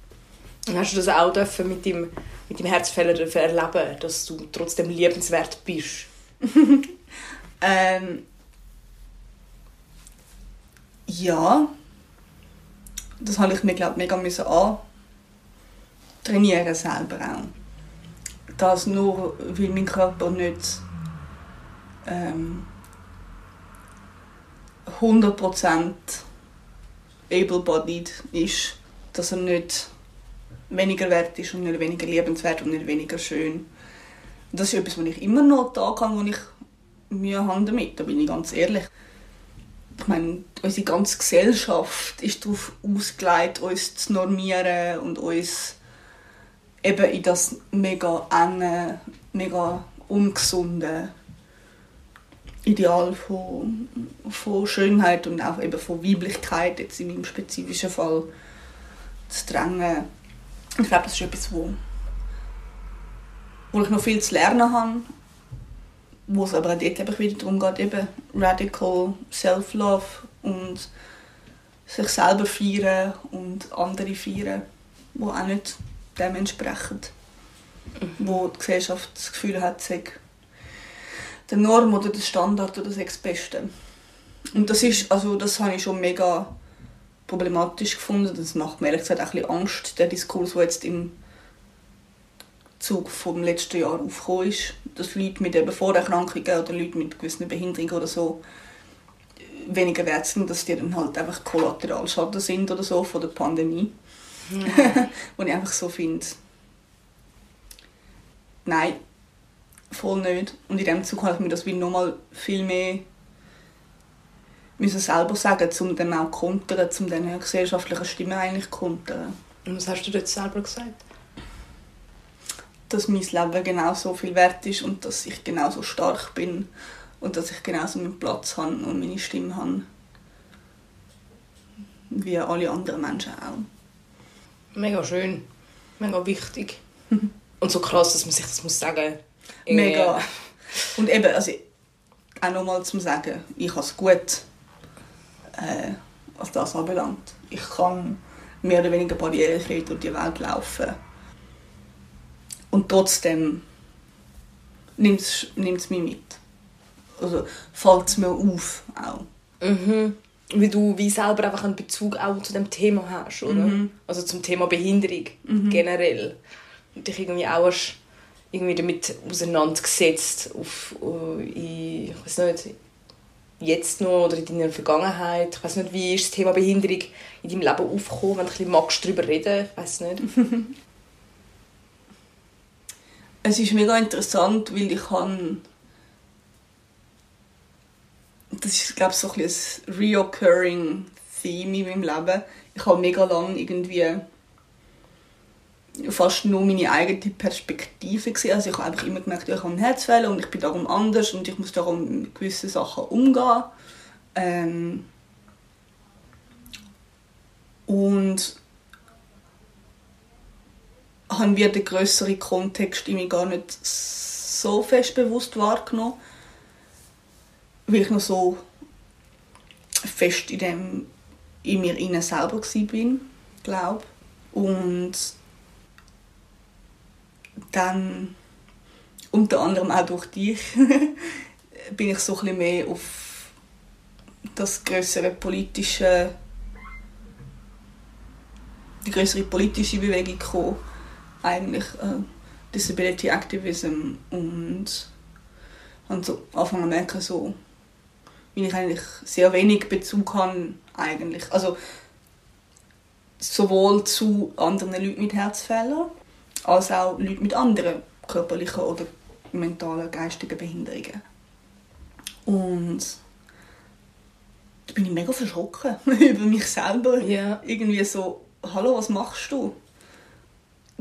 Und hast du das auch dürfen mit dem mit dem Herzfehler erleben, dass du trotzdem liebenswert bist? ähm, ja, das habe ich mir glaube mega müssen an trainieren selber auch. Das nur, weil mein Körper nicht ähm, 100% able-bodied ist, dass er nicht weniger wert ist und nicht weniger liebenswert und nicht weniger schön. Das ist etwas, was ich immer noch da kann, wo ich Mühe habe damit, da bin ich ganz ehrlich. Ich meine, unsere ganze Gesellschaft ist darauf ausgelegt, uns zu normieren und uns eben in das mega enge, mega ungesunde Ideal von, von Schönheit und auch eben von Weiblichkeit, jetzt in meinem spezifischen Fall, zu drängen. Ich glaube, das ist etwas, wo, wo ich noch viel zu lernen habe, wo es aber auch dort wieder darum geht, eben Radical Self-Love und sich selber feiern und andere feiern, die auch nicht dem entsprechen, mhm. wo die Gesellschaft das Gefühl hat, sei der Norm oder der Standard oder das Beste. Und das ist, also das habe ich schon mega problematisch gefunden. Das macht mir ehrlich gesagt auch ein bisschen Angst, der Diskurs, der jetzt im Zug vom letzten Jahr aufgekommen ist, dass Leute mit eben Vorerkrankungen oder Leute mit gewissen Behinderungen oder so weniger wert sind, dass die dann halt einfach Kollateralschaden sind oder so von der Pandemie. Mhm. Wo ich einfach so finde, nein, voll nicht. Und in dem Zug habe ich mir das wie nochmal viel mehr müssen selber sagen, um dann auch kontern, um diese gesellschaftlichen Stimmen eigentlich kontern. Und was hast du dort selber gesagt? Dass mein Leben genauso viel wert ist und dass ich genauso stark bin und dass ich genauso meinen Platz habe und meine Stimme habe. Wie alle anderen Menschen auch. Mega schön. Mega wichtig. und so krass, dass man sich das muss sagen muss. Mega. Und eben, also, auch nochmal zum Sagen, ich habe es gut äh, was das anbelangt. Ich kann mehr oder weniger barrierefrei durch die Welt laufen. Und trotzdem nimmt es mich mit. Also fällt es mir auf auch. Mhm. Wie du wie selber einfach einen Bezug auch zu dem Thema hast, oder? Mhm. Also zum Thema Behinderung mhm. generell. Und dich irgendwie auch hast irgendwie damit auseinandergesetzt auf, äh, in, ich weiß nicht, jetzt noch oder in deiner Vergangenheit? Ich weiß nicht, wie ist das Thema Behinderung in deinem Leben aufgekommen, wenn du ein bisschen magst darüber reden? Ich weiß nicht. es ist mega interessant, weil ich habe das ist glaube ich so ein, reoccurring Theme in meinem Leben. Ich habe mega lange irgendwie fast nur meine eigene Perspektive gesehen. Also ich habe einfach immer gemerkt, ich habe einen Herzfehler und ich bin darum anders und ich muss darum mit gewissen Sachen umgehen. Ähm und habe wir den größeren Kontext in gar nicht so fest bewusst wahrgenommen, weil ich noch so fest in dem in mir innen selber bin, glaube und dann unter anderem auch durch dich bin ich so ein mehr auf das größere politische die größere politische Bewegung gekommen, eigentlich äh, Disability Activism und habe so angefangen zu merken, so, wie ich eigentlich sehr wenig Bezug habe eigentlich. Also sowohl zu anderen Leuten mit Herzfehlern als auch Leute mit anderen körperlichen oder mentalen, geistigen Behinderungen. Und da bin ich mega verschrocken über mich selber. Yeah. Irgendwie so, hallo, was machst du?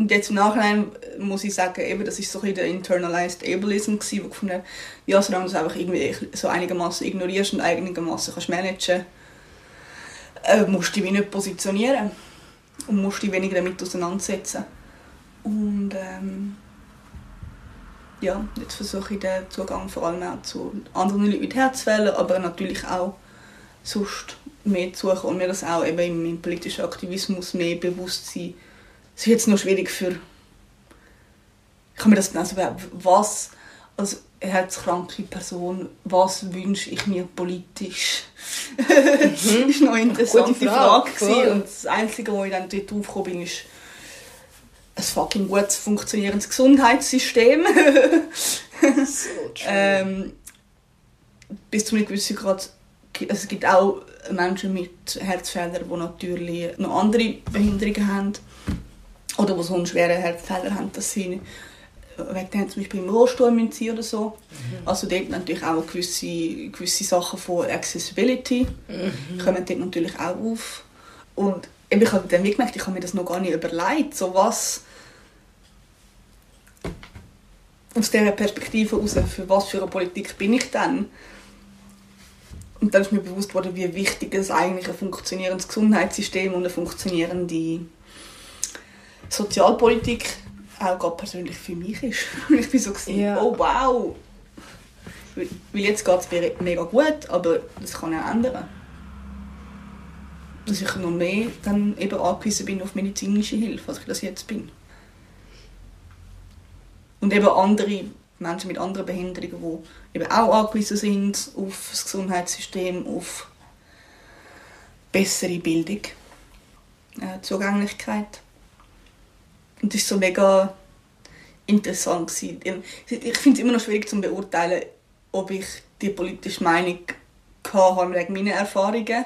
Und jetzt im Nachhinein muss ich sagen, eben, das ist so ein der internalized Ableism gewesen, wo ich gefunden ja, solange du es einfach irgendwie so einigermaßen ignorierst und einigermaßen kannst managen, äh, musst du dich nicht positionieren und musst dich weniger damit auseinandersetzen. Und ähm, ja, jetzt versuche ich den Zugang vor allem auch zu anderen Leuten mit Herzfällen, aber natürlich auch sonst mehr zu suchen und mir das auch eben im, politischen Aktivismus mehr bewusst sein. Es ist jetzt noch schwierig für ich kann mir das genau so was als herzkranke Person, was wünsche ich mir politisch? Mhm. das ist noch eine interessante Gute Frage. Frage und das Einzige, wo ich dann dort draufgekommen bin, ist ein fucking gut funktionierendes Gesundheitssystem. so ähm, bis zu einem gewissen Grad also es gibt auch Menschen mit Herzfehlern, die natürlich noch andere Behinderungen haben oder die so einen schweren Herzfehler haben, dass sie wegen dem zum Beispiel im Rollstuhl müssen oder so. Mhm. Also dort natürlich auch gewisse, gewisse Sachen von Accessibility mhm. kommen dort natürlich auch auf. Und ich habe dann gemerkt, ich habe mir das noch gar nicht überlegt, so was aus dieser Perspektive heraus, für was für eine Politik bin ich dann? Und dann ist mir bewusst geworden, wie wichtig es eigentlich ein funktionierendes Gesundheitssystem und eine funktionierende Sozialpolitik auch gerade persönlich für mich ist. ich bin so gewesen, ja. oh wow. Weil jetzt geht es mir mega gut, aber das kann auch ändern. Dass ich noch mehr dann eben angewiesen bin auf medizinische Hilfe, als ich das jetzt bin. Und eben andere Menschen mit anderen Behinderungen, die eben auch angewiesen sind auf das Gesundheitssystem, auf bessere Bildung, äh, Zugänglichkeit. Und das ist so mega interessant. Gewesen. Ich finde es immer noch schwierig zu beurteilen, ob ich die politische Meinung hatte wegen meiner Erfahrungen.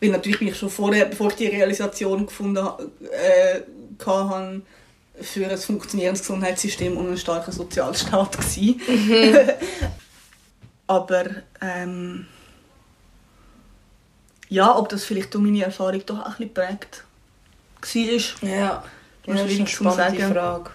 Weil natürlich bin ich schon vorher, bevor ich die Realisation gefunden äh, hatte, für ein funktionierendes Gesundheitssystem und einen starken Sozialstaat Mhm. Aber ähm, ja, ob das vielleicht durch meine Erfahrung doch auch ein bisschen prägt war. Ja, das ist eine spannende Frage.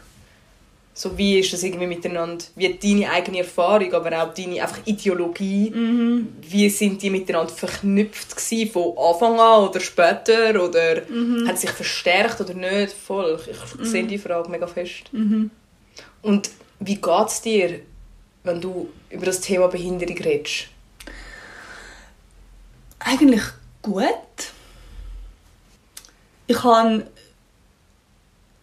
So, wie ist das irgendwie miteinander, wie deine eigene Erfahrung, aber auch deine einfach Ideologie, mhm. wie sind die miteinander verknüpft gewesen, von Anfang an oder später, oder mhm. hat sich verstärkt oder nicht? Voll, ich mhm. sehe die Frage mega fest. Mhm. Und wie geht es dir, wenn du über das Thema Behinderung redest? Eigentlich gut. Ich habe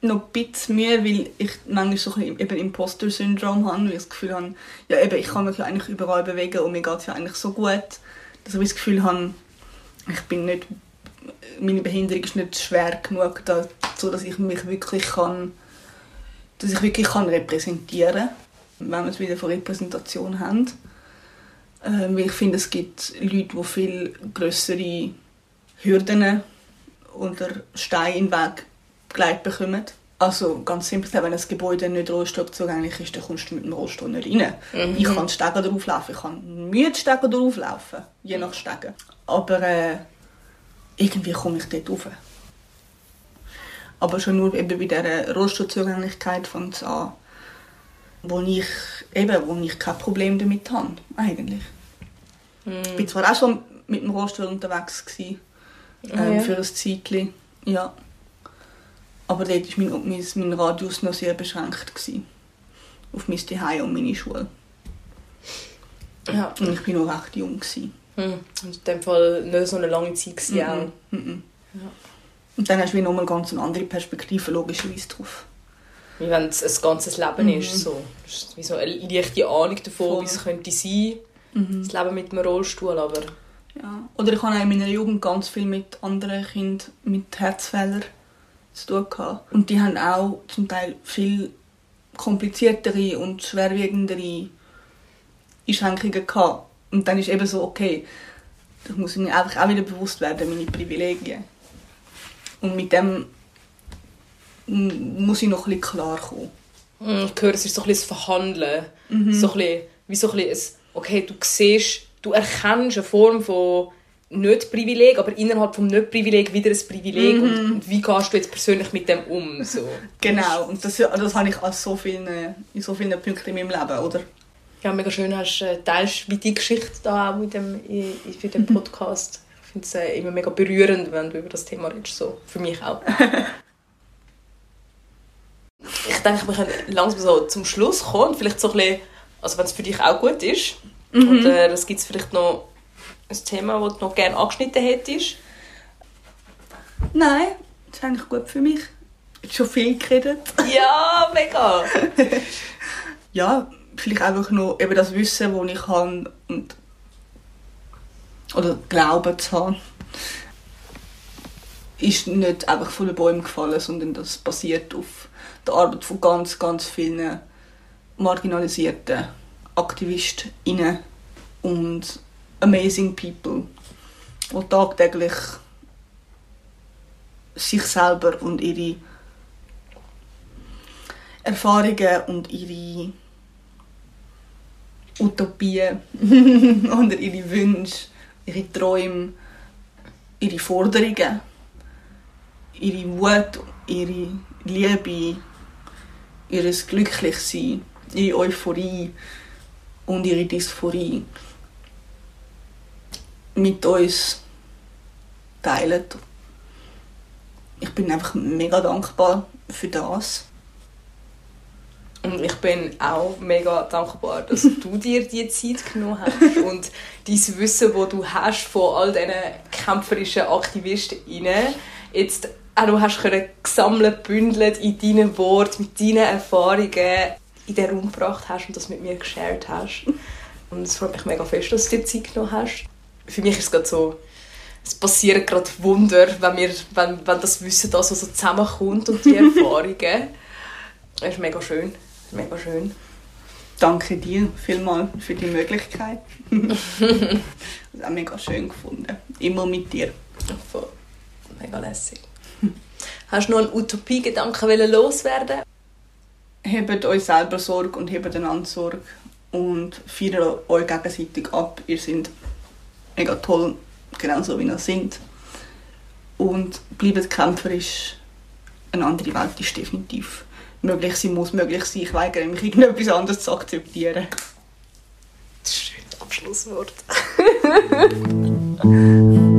noch ein bisschen Mühe, weil ich manchmal so ein bisschen Imposter-Syndrom habe, weil ich das Gefühl habe, ja eben, ich kann mich ja eigentlich überall bewegen und mir geht es ja eigentlich so gut, dass ich das Gefühl habe, ich bin nicht, meine Behinderung ist nicht schwer genug, dazu, dass ich mich wirklich kann, dass ich wirklich kann repräsentieren kann, wenn wir es wieder von Repräsentation haben. Ähm, weil ich finde, es gibt Leute, die viel größere Hürden oder Steine im Weg gelegt bekommen. Also ganz simpel, wenn ein Gebäude nicht Rollstuhl zugänglich ist, dann kommst du mit dem Rollstuhl nicht rein. Mhm. Ich kann Stege drauflaufen, ich kann müde Stege drauflaufen, je nach Stege. Aber äh, irgendwie komme ich dort rauf. Aber schon nur eben bei dieser Rollstuhlzugänglichkeit fängt es an, wo ich, eben, wo ich kein Problem damit habe, eigentlich. Mhm. Ich war zwar auch schon mit dem Rollstuhl unterwegs, gewesen, ähm, oh, ja. für ein Zeitchen. Ja. Aber dort war mein, mein, mein Radius noch sehr beschränkt. Gewesen. Auf mein Zuhause und meine Schule. Ja. Und ich war noch recht jung. Gewesen. Hm. Und in dem Fall nicht so eine lange Zeit gewesen, -mm. auch. Mm ja. Und dann hast du nochmal ganz eine andere Perspektive logischerweise drauf. Wie wenn es ein ganzes Leben mhm. ist. So. Ist wie so eine leichte Ahnung davon, wie es könnte sein, mhm. das Leben mit einem Rollstuhl. Aber... Ja. Oder ich habe auch in meiner Jugend ganz viel mit anderen Kindern mit Herzfehlern zu tun gehabt. Und die haben auch zum Teil viel kompliziertere und schwerwiegendere Einschränkungen gehabt. Und dann ist eben so, okay, ich muss mir einfach auch wieder bewusst werden, meine Privilegien. Und mit dem muss ich noch ein bisschen klar kommen. Mhm, ich höre, es ist so ein bisschen das Verhandeln. Mhm. So ein bisschen, wie so ein bisschen, okay, du siehst, du erkennst eine Form von nicht Privileg, aber innerhalb vom nicht Privileg wieder ein Privileg mhm. und, und, wie gehst du jetzt persönlich mit dem um? So. genau, und das, das habe ich an so vielen, in so vielen Punkten in meinem Leben, oder? Ja, mega schön, hast äh, teilst wie die Geschichte da auch mit dem, in, in dem Podcast. Ich finde es äh, immer mega berührend, wenn du über das Thema redest, so für mich auch. ich denke, wir können langsam so zum Schluss kommen vielleicht so ein bisschen, also wenn es für dich auch gut ist, mhm. oder es gibt vielleicht noch ein Thema, das du noch gerne angeschnitten hättest. Nein, das ist eigentlich gut für mich. Schon viel geredet. Ja, mega! ja, vielleicht einfach noch eben das Wissen, das ich habe und oder Glauben zu haben, ist nicht einfach von den Bäumen gefallen, sondern das basiert auf der Arbeit von ganz, ganz vielen marginalisierten AktivistInnen und amazing people, die tagtäglich sich selber und ihre Erfahrungen und ihre Utopien oder ihre Wünsche, ihre Träume, ihre Forderungen, ihre Wut, ihre Liebe, ihr Glücklichsein, ihre Euphorie und ihre Dysphorie mit uns teilen. Ich bin einfach mega dankbar für das. Und ich bin auch mega dankbar, dass du dir die Zeit genommen hast und dein Wissen, das du hast von all diesen kämpferischen AktivistInnen, jetzt auch noch hast können gesammelt, bündelt in deinen Worten, mit deinen Erfahrungen in den Raum gebracht hast und das mit mir geshared hast. Und es freut mich mega fest, dass du dir Zeit genommen hast. Für mich ist es gerade so, es passieren gerade Wunder, wenn, wir, wenn, wenn das Wissen da so, zusammenkommt und die Erfahrungen. Es ist mega schön mega schön. Danke dir vielmals für die Möglichkeit. das auch mega schön gefunden. Immer mit dir. Mega lässig. Hast du noch einen Utopie-Gedanken loswerden? Hebt euch selber Sorge und hebt einander Sorge und feiert euch gegenseitig ab. Ihr seid mega toll, genauso wie ihr seid. Und bleibt kämpferisch. Eine andere Welt ist definitiv möglich sein muss, möglich sein. Ich weigere mich, irgendetwas anderes zu akzeptieren. Das ist ein schönes Abschlusswort.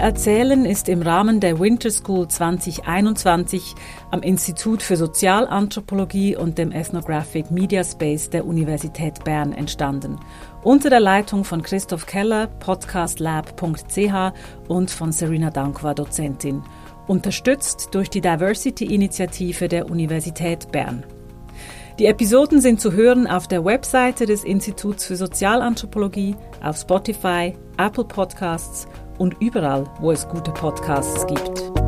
Erzählen ist im Rahmen der Winter School 2021 am Institut für Sozialanthropologie und dem Ethnographic Media Space der Universität Bern entstanden. Unter der Leitung von Christoph Keller, podcastlab.ch und von Serena Dankwa, Dozentin. Unterstützt durch die Diversity-Initiative der Universität Bern. Die Episoden sind zu hören auf der Webseite des Instituts für Sozialanthropologie, auf Spotify, Apple Podcasts und überall, wo es gute Podcasts gibt.